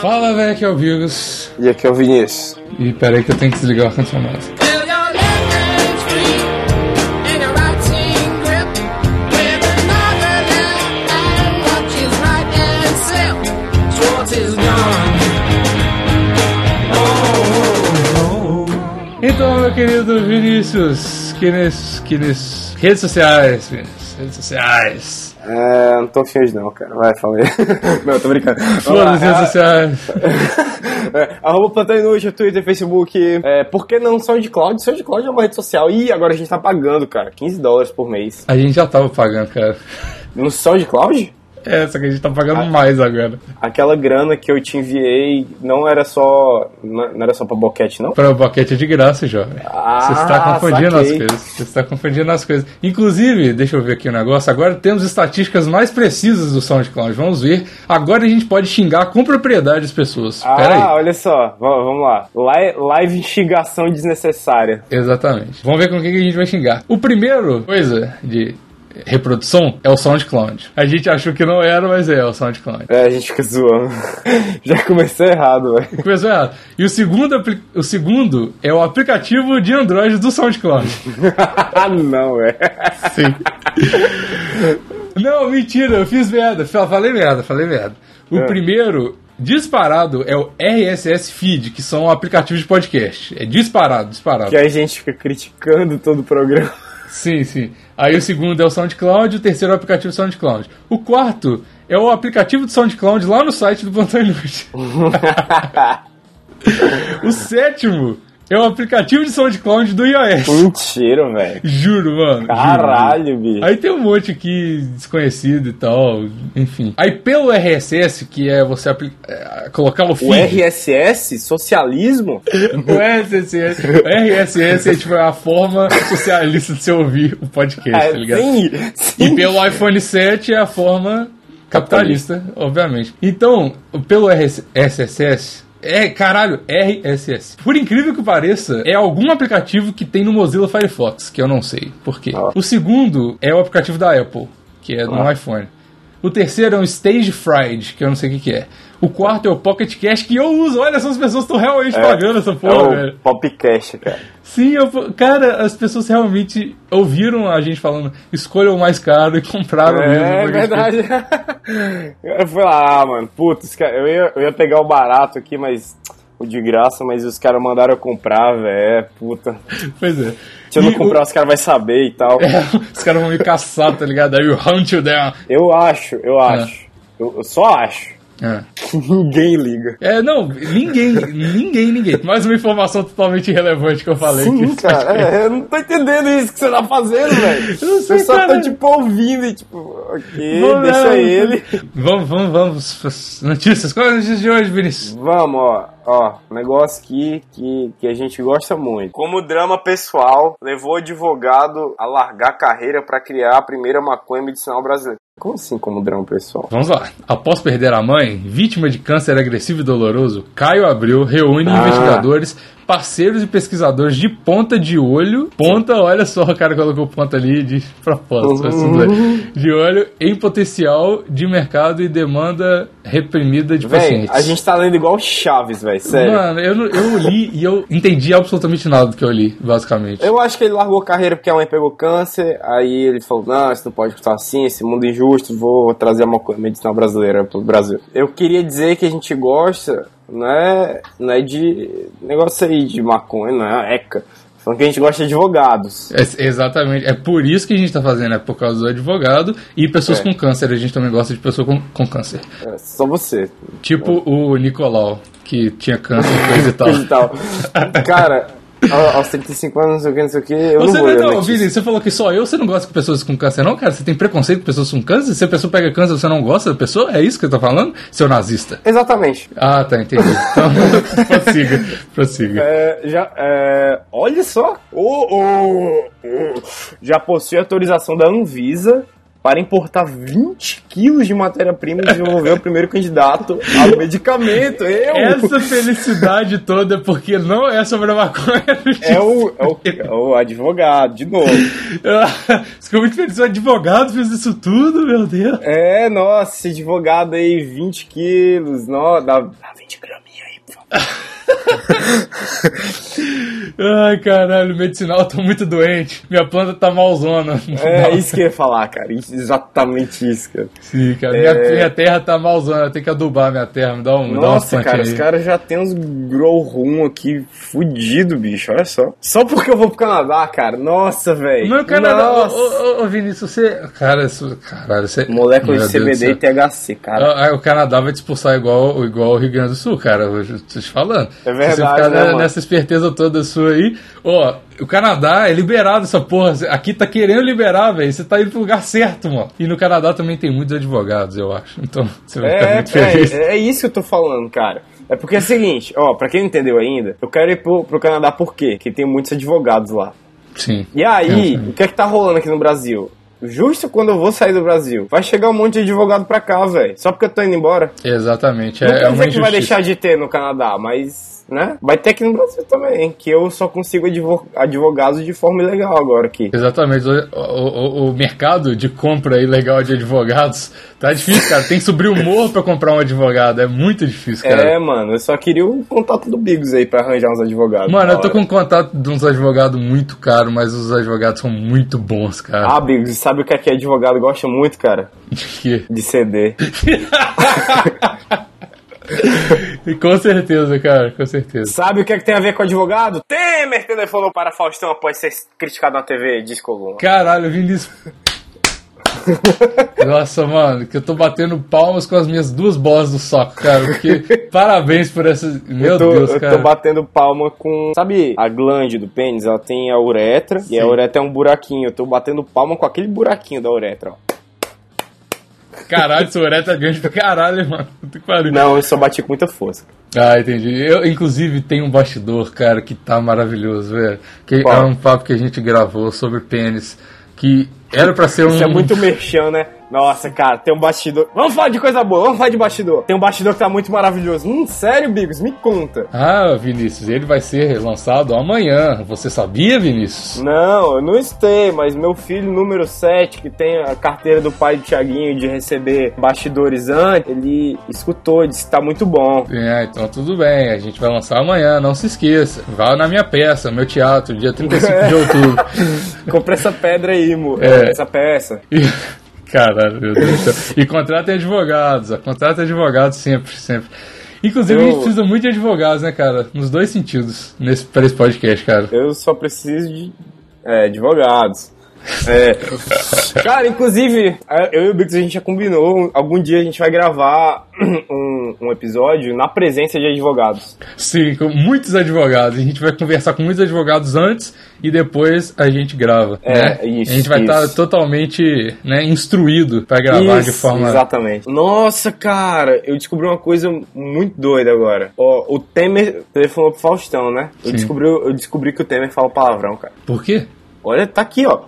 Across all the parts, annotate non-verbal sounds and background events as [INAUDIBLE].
Fala, velho, aqui é o Virgus. E aqui é o Vinícius. E peraí que eu tenho que desligar o ar-condicionado. Então, meu querido Vinícius, que nes, que nes... redes sociais, Vinícius, redes sociais. É, não tô afim não, cara. Vai, fala aí. [LAUGHS] não, tô brincando. Foda-se redes sociais. [LAUGHS] É, arroba Plantão Inútil, Twitter, Facebook. É, por que não SoundCloud? SoundCloud é uma rede social. Ih, agora a gente tá pagando, cara. 15 dólares por mês. A gente já tava pagando, cara. No SoundCloud? É, só que a gente tá pagando mais agora. Aquela grana que eu te enviei não era só. Não era só pra boquete, não? Para o boquete é de graça, jovem. Ah, Você está confundindo saquei. as coisas. Você está confundindo as coisas. Inclusive, deixa eu ver aqui o negócio. Agora temos estatísticas mais precisas do SoundCloud. Vamos ver. Agora a gente pode xingar com propriedade as pessoas. Ah, Pera aí. olha só. Vamos lá. Li- Live instigação desnecessária. Exatamente. Vamos ver com o que a gente vai xingar. O primeiro coisa de reprodução é o SoundCloud. A gente achou que não era, mas é, é o SoundCloud. É, a gente fica zoando. [LAUGHS] Já começou errado, velho. Começou errado. E o segundo, o segundo é o aplicativo de Android do SoundCloud. [LAUGHS] Ah, não, velho. Sim. Não, mentira, eu fiz merda. Fa- Falei merda, falei merda. O É. primeiro, disparado, é o RSS Feed, que são aplicativos de podcast. É disparado, disparado. Que a gente fica criticando todo o programa. Sim, sim. Aí o segundo é o SoundCloud, o terceiro é o aplicativo SoundCloud. O quarto é o aplicativo do SoundCloud lá no site do Plantão Inútil. [LAUGHS] [LAUGHS] o sétimo é o aplicativo de SoundCloud do iOS. Mentira, velho. Juro, mano. juro. Caralho, bicho. Aí tem um monte aqui desconhecido e tal, enfim. Aí pelo RSS, que é você é, colocar o feed. [LAUGHS] O RSS? Socialismo? O RSS, o RSS é tipo a forma socialista de você ouvir o podcast, tá ligado? É, sim, sim. E pelo iPhone 7 é a forma capitalista, obviamente. Então, pelo RS SSS, é, caralho, RSS. Por incrível que pareça, é algum aplicativo que tem no Mozilla Firefox, que eu não sei por quê. Ah. O segundo é o aplicativo da Apple, que é no Ah. iPhone. O terceiro é um Stage Fried, que eu não sei o que, que é. O quarto é o Pocket Cash, que eu uso. Olha, essas pessoas estão realmente pagando essa É porra, o velho. Popcast, cara. Sim, eu, cara, as pessoas realmente ouviram a gente falando escolha o mais caro e compraram mesmo. É verdade. [LAUGHS] eu fui lá, ah, mano, putz, eu ia, eu ia pegar o barato aqui, mas. O de graça, mas os caras mandaram eu comprar, velho. É, puta. Pois é. Se eu não E comprar, os caras vão saber e tal. o- [LAUGHS] é, os caras vão me caçar, tá ligado? Aí o hunt you down. Eu acho, eu acho. Eu, eu só acho É. que [LAUGHS] ninguém liga. É, não, ninguém, ninguém, ninguém. Mais uma informação totalmente irrelevante que eu falei. Sim, que- cara, é, eu não tô entendendo isso que você tá fazendo, velho. [LAUGHS] Eu não sei, Você só cara. tá, tipo, ouvindo e, tipo, ok, Vamos deixa lá, ele. Vamos, vamos, vamos. Notícias. Qual é a notícia de hoje, Vinícius? Vamos, ó, ó, um negócio aqui que, que a gente gosta muito. Como drama pessoal levou o advogado a largar a carreira pra criar a primeira maconha medicinal brasileira. Como assim, como drama pessoal? Vamos lá. Após perder a mãe, vítima de câncer agressivo e doloroso, Caio Abreu reúne Ah. investigadores, parceiros e pesquisadores de ponta de olho. Ponta, olha só, o cara colocou ponta ali de propósito. assim, né? de olho em potencial de mercado e demanda reprimida de Véi, pacientes. a gente tá lendo igual Chaves, velho, sério. Mano, eu, eu li e eu entendi absolutamente nada do que eu li, basicamente. Eu acho que ele largou a carreira porque a mãe pegou câncer, aí ele falou, não, isso não pode estar assim, esse mundo injusto, vou trazer uma medicinal brasileira pro Brasil. Eu queria dizer que a gente gosta, não é, não é de negócio aí de maconha, não é ECA. Falando que a gente gosta de advogados. É, exatamente. É por isso que a gente tá fazendo, é por causa do advogado e pessoas É. com câncer. A gente também gosta de pessoas com, com câncer. É, só você. Tipo o Nicolau, que tinha câncer e coisa [LAUGHS] e tal. Cara, aos 35 anos, não sei o que, não sei o que, eu Você não vou não. Vini, você falou que só eu, você não gosta com pessoas com câncer, não, cara? Você tem preconceito com pessoas com câncer? Se a pessoa pega câncer, você não gosta da pessoa? É isso que eu tô falando? Seu nazista. Exatamente. Ah, tá, entendi. [LAUGHS] Então, [LAUGHS] prossiga, prossiga. É, já, é, olha só, o, o- o- já possui autorização da Anvisa para importar 20 quilos de matéria-prima e desenvolver o primeiro candidato ao medicamento. Eu! Essa felicidade toda, porque não é sobre a maconha. [LAUGHS] É o, é, o, é o advogado, de novo. [LAUGHS] Ficou muito feliz. O advogado fez isso tudo, meu Deus. É, nossa, esse advogado aí, 20 quilos, no, dá, dá 20 graminha aí, por favor. [LAUGHS] Ai, caralho, medicinal, eu tô muito doente. Minha planta tá malzona. É isso que eu ia falar, cara. Exatamente isso, cara. Sim, cara. Minha, minha terra tá malzona, eu tenho que adubar minha terra. Me dá um, me dá Nossa, cara, plantinhas os aí. caras já tem uns grow room aqui fudido, bicho. Olha só. Só porque eu vou pro Canadá, cara. Nossa, velho. Não, Canadá. Nossa. Ô, ô, ô, Vinícius, você. Cara, isso. Caralho, você. Molécula Meu de CBD e. THC, cara. Ah, ah, o Canadá vai te expulsar igual, igual o Rio Grande do Sul, cara. Eu tô te falando. É verdade, Se você ficar né, nessa esperteza toda sua aí. Ó, o Canadá é liberado essa porra. Aqui tá querendo liberar, velho. Você tá indo pro lugar certo, mano. E no Canadá também tem muitos advogados, eu acho. Então, você vai ficar É, muito feliz. é, é isso que eu tô falando, cara. É porque é o seguinte, ó, pra quem não entendeu ainda, eu quero ir pro, pro Canadá por quê? Porque tem muitos advogados lá. Sim. E aí, É, o que é que tá rolando aqui no Brasil? Justo quando eu vou sair do Brasil, vai chegar um monte de advogado pra cá, velho. Só porque eu tô indo embora. Exatamente. Não É, é uma que vai deixar de ter no Canadá, mas, né? Vai ter aqui no Brasil também, que eu só consigo advo- advogados de forma ilegal agora aqui. Exatamente. O, o- o mercado de compra ilegal de advogados tá difícil, cara. Tem que subir o morro pra comprar um advogado. É muito difícil, cara. É, mano, eu só queria o contato do Bigos aí pra arranjar uns advogados. Mano, eu tô hora. com contato de uns advogados muito caros, mas os advogados são muito bons, cara. Ah, Bigos, sabe o que é que advogado gosta muito, cara? [LAUGHS] Que- De CD. [LAUGHS] E com certeza, cara, com certeza. Sabe o que é que tem a ver com advogado? Temer telefonou para Faustão após ser criticado na TV, diz Coluna. Caralho, Vinícius. [LAUGHS] Nossa, mano, que eu tô batendo palmas com as minhas duas bolas do soco, cara. Porque [LAUGHS] parabéns por essa. Meu eu tô, Deus, eu cara. tô batendo palma com. Sabe a glande do pênis? Ela tem a uretra e a uretra é um buraquinho. Eu tô batendo palma com aquele buraquinho da uretra, ó. Caralho, seu uretra é grande pra caralho, mano. Puta que pariu. Não, eu só bati com muita força. Ah, entendi. Eu, inclusive, tem um bastidor, cara, que tá maravilhoso, velho. Que Qual? é um papo que a gente gravou sobre pênis. Que era pra ser um. Isso é muito merchan, né? Nossa, cara, tem um bastidor. Vamos falar de coisa boa, vamos falar de bastidor. Tem um bastidor que tá muito maravilhoso. Hum, sério, Bigos? Me conta. Ah, Vinícius, ele vai ser lançado amanhã. Você sabia, Vinícius? Não, eu não estei, mas meu filho número 7, que tem a carteira do pai do Thiaguinho de receber bastidores antes, ele escutou, disse que tá muito bom. É, então tudo bem. A gente vai lançar amanhã, não se esqueça. Vá na minha peça, meu teatro, dia 35 de [LAUGHS] outubro. Compre essa pedra aí, mo. É. Essa peça. [LAUGHS] E- Caralho, meu Deus do céu. E contratem advogados, ó. Contratem advogados sempre, sempre. Inclusive, a gente Eu- precisa muito de advogados, né, cara? Nos dois sentidos, nesse, pra esse podcast, cara. Eu só preciso de é, advogados. É. [LAUGHS] Cara, inclusive, é, eu e o Bix a gente já combinou. Algum dia a gente vai gravar [CLEARS THROAT] um, um episódio na presença de advogados. Sim, com muitos advogados. A gente vai conversar com muitos advogados antes e depois a gente grava. É, né? isso, A gente vai estar isso. totalmente né, instruído pra gravar de Isso, forma. Exatamente. Nossa, cara, eu descobri uma coisa muito doida agora. Ó, o Temer telefonou pro Faustão, né? Eu Sim. descobri, eu descobri que o Temer fala palavrão, cara. Por quê? Olha, tá aqui, ó.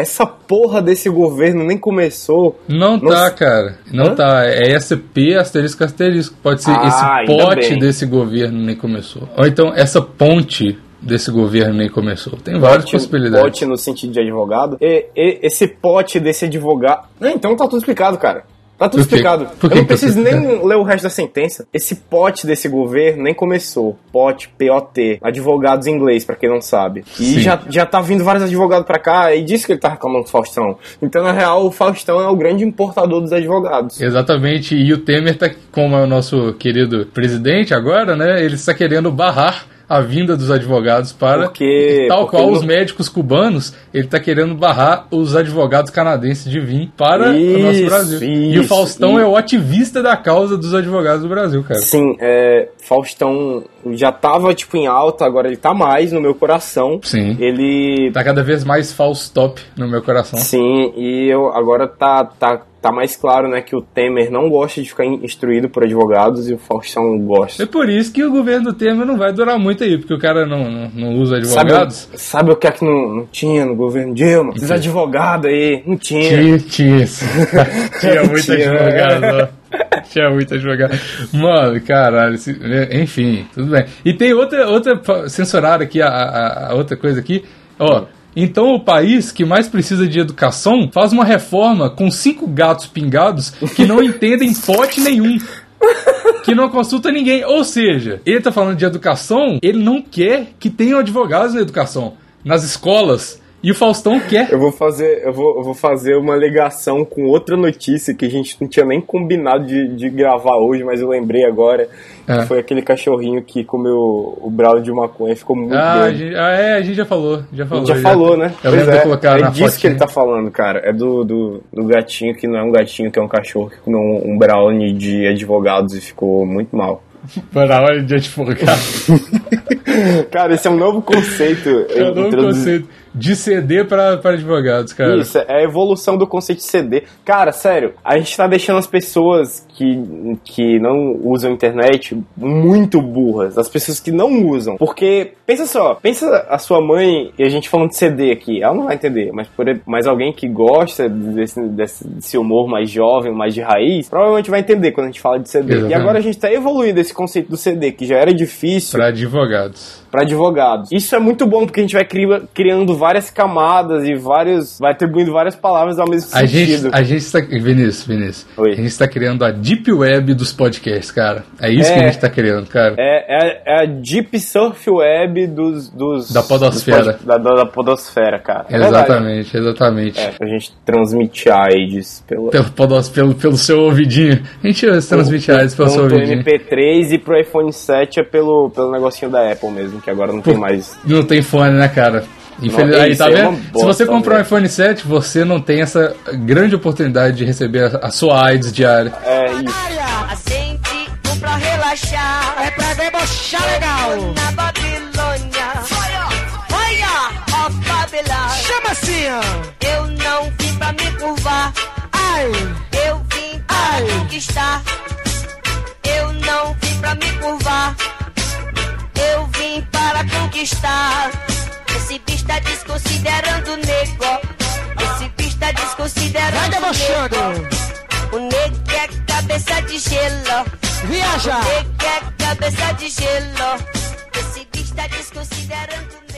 Essa porra desse governo nem começou. Não Nossa. tá, cara. Não Hã? tá. É SCP asterisco asterisco. Pode ser Ah, esse pote desse governo nem começou. Ou então essa ponte desse governo nem começou. Tem várias Pote- possibilidades. Pote no sentido de advogado. E, e- esse pote desse advogado. Não, então tá tudo explicado, cara. Tá tudo explicado. Que eu não tá preciso nem ler o resto da sentença. Esse pote desse governo nem começou. Pote, P-O-T. Advogados em inglês, pra quem não sabe. E Sim. já, já tá vindo vários advogados pra cá e disse que ele tá reclamando do Faustão. Então, na real, o Faustão é o grande importador dos advogados. Exatamente, e o Temer tá, como é o nosso querido presidente agora, né? Ele está querendo barrar a vinda dos advogados para. Porque- tal porque qual não- os médicos cubanos, ele está querendo barrar os advogados canadenses de vir para o nosso Isso, Brasil. e o isso, Faustão e- é o ativista da causa dos advogados do Brasil, cara. Sim, é, Faustão já tava, tipo, em alta, agora ele tá mais no meu coração. Sim. Ele Tá cada vez mais Faustop no meu coração. Sim, e eu agora tá, tá tá mais claro, né, que o Temer não gosta de ficar instruído por advogados e o Faustão gosta. É por isso que o governo do Temer não vai durar muito aí, porque o cara não, não, não usa Sabe, advogados. sabe o que é que não, não tinha no governo Dilma? Os advogados aí, não tinha. Tinha, tinha isso. [LAUGHS] tinha muito Tinha. advogado, ó. Tinha muito advogado. Mano, caralho. Enfim, tudo bem. E tem outra, outra censurada aqui, a, a- a outra coisa aqui. Ó. Então o país que mais precisa de educação faz uma reforma com cinco gatos pingados que não entendem pote nenhum. Que não consulta ninguém. Ou seja, ele tá falando de educação, ele não quer que tenham advogados na educação. Nas escolas. E o Faustão quer. Eu vou fazer, eu vou, eu vou fazer uma ligação com outra notícia que a gente não tinha nem combinado de, de gravar hoje, mas eu lembrei agora. É. Que foi aquele cachorrinho que comeu o brownie de maconha, ficou muito Ah, gente, ah, é, a gente já falou. Já falou. gente já falou, né? Eu Pois é, colocar é na disso que ele tá falando, cara. É do, do, do gatinho que não é um gatinho, que é um cachorro que comeu um, um brownie de advogados e ficou muito mal. [LAUGHS] Hora de advogar. [LAUGHS] Cara, esse é um novo conceito. É o novo conceito de CD para advogados, cara. Isso, é a evolução do conceito de CD. Cara, sério, a gente tá deixando as pessoas que, que não usam internet muito burras. As pessoas que não usam. Porque, pensa só, pensa a sua mãe, e a gente falando de CD aqui, ela não vai entender, mas, por, mas alguém que gosta desse, desse, humor mais jovem, mais de raiz, provavelmente vai entender quando a gente fala de CD. Exatamente. E agora a gente tá evoluindo esse conceito do CD, que já era difícil Para advogados. Para advogados. Isso é muito bom porque a gente vai cri- criando várias camadas e vários. vai atribuindo várias palavras ao mesmo A gente, sentido. a gente está. Vinícius, Vinícius. Oi. A gente está criando a Deep Web dos podcasts, cara. É isso É. que a gente está criando, cara. É, é, é a Deep Surf Web dos. dos Da podosfera. dos pod- da, da, podosfera, cara. É verdade. exatamente, exatamente. É, a gente transmite AIDS pelo. Pelo, podos- pelo, pelo seu ouvidinho. A gente transmite AIDS pelo seu ouvidinho. MP3 e pro iPhone 7 é pelo, pelo negocinho da Apple mesmo, que agora não tem mais. Não tem fone, né, cara? Infeliz... Não, Aí, isso tá aí é vendo? Se você comprou um velho. iPhone 7, você não tem essa grande oportunidade de receber a, a sua AIDS diária. É isso. Pra relaxar. É pra debochar legal. Na Babilônia. Olha, ó Babilônia. Chama assim, Eu não vim pra me curvar. Ai. Eu vim para conquistar. Eu não vim pra me curvar. Para conquistar. Esse bicho tá desconsiderando o nego. Esse bicho tá desconsiderando Vai debochando. O nego é cabeça de gelo. Viaja! O nego é cabeça de gelo. Esse bicho tá desconsiderando o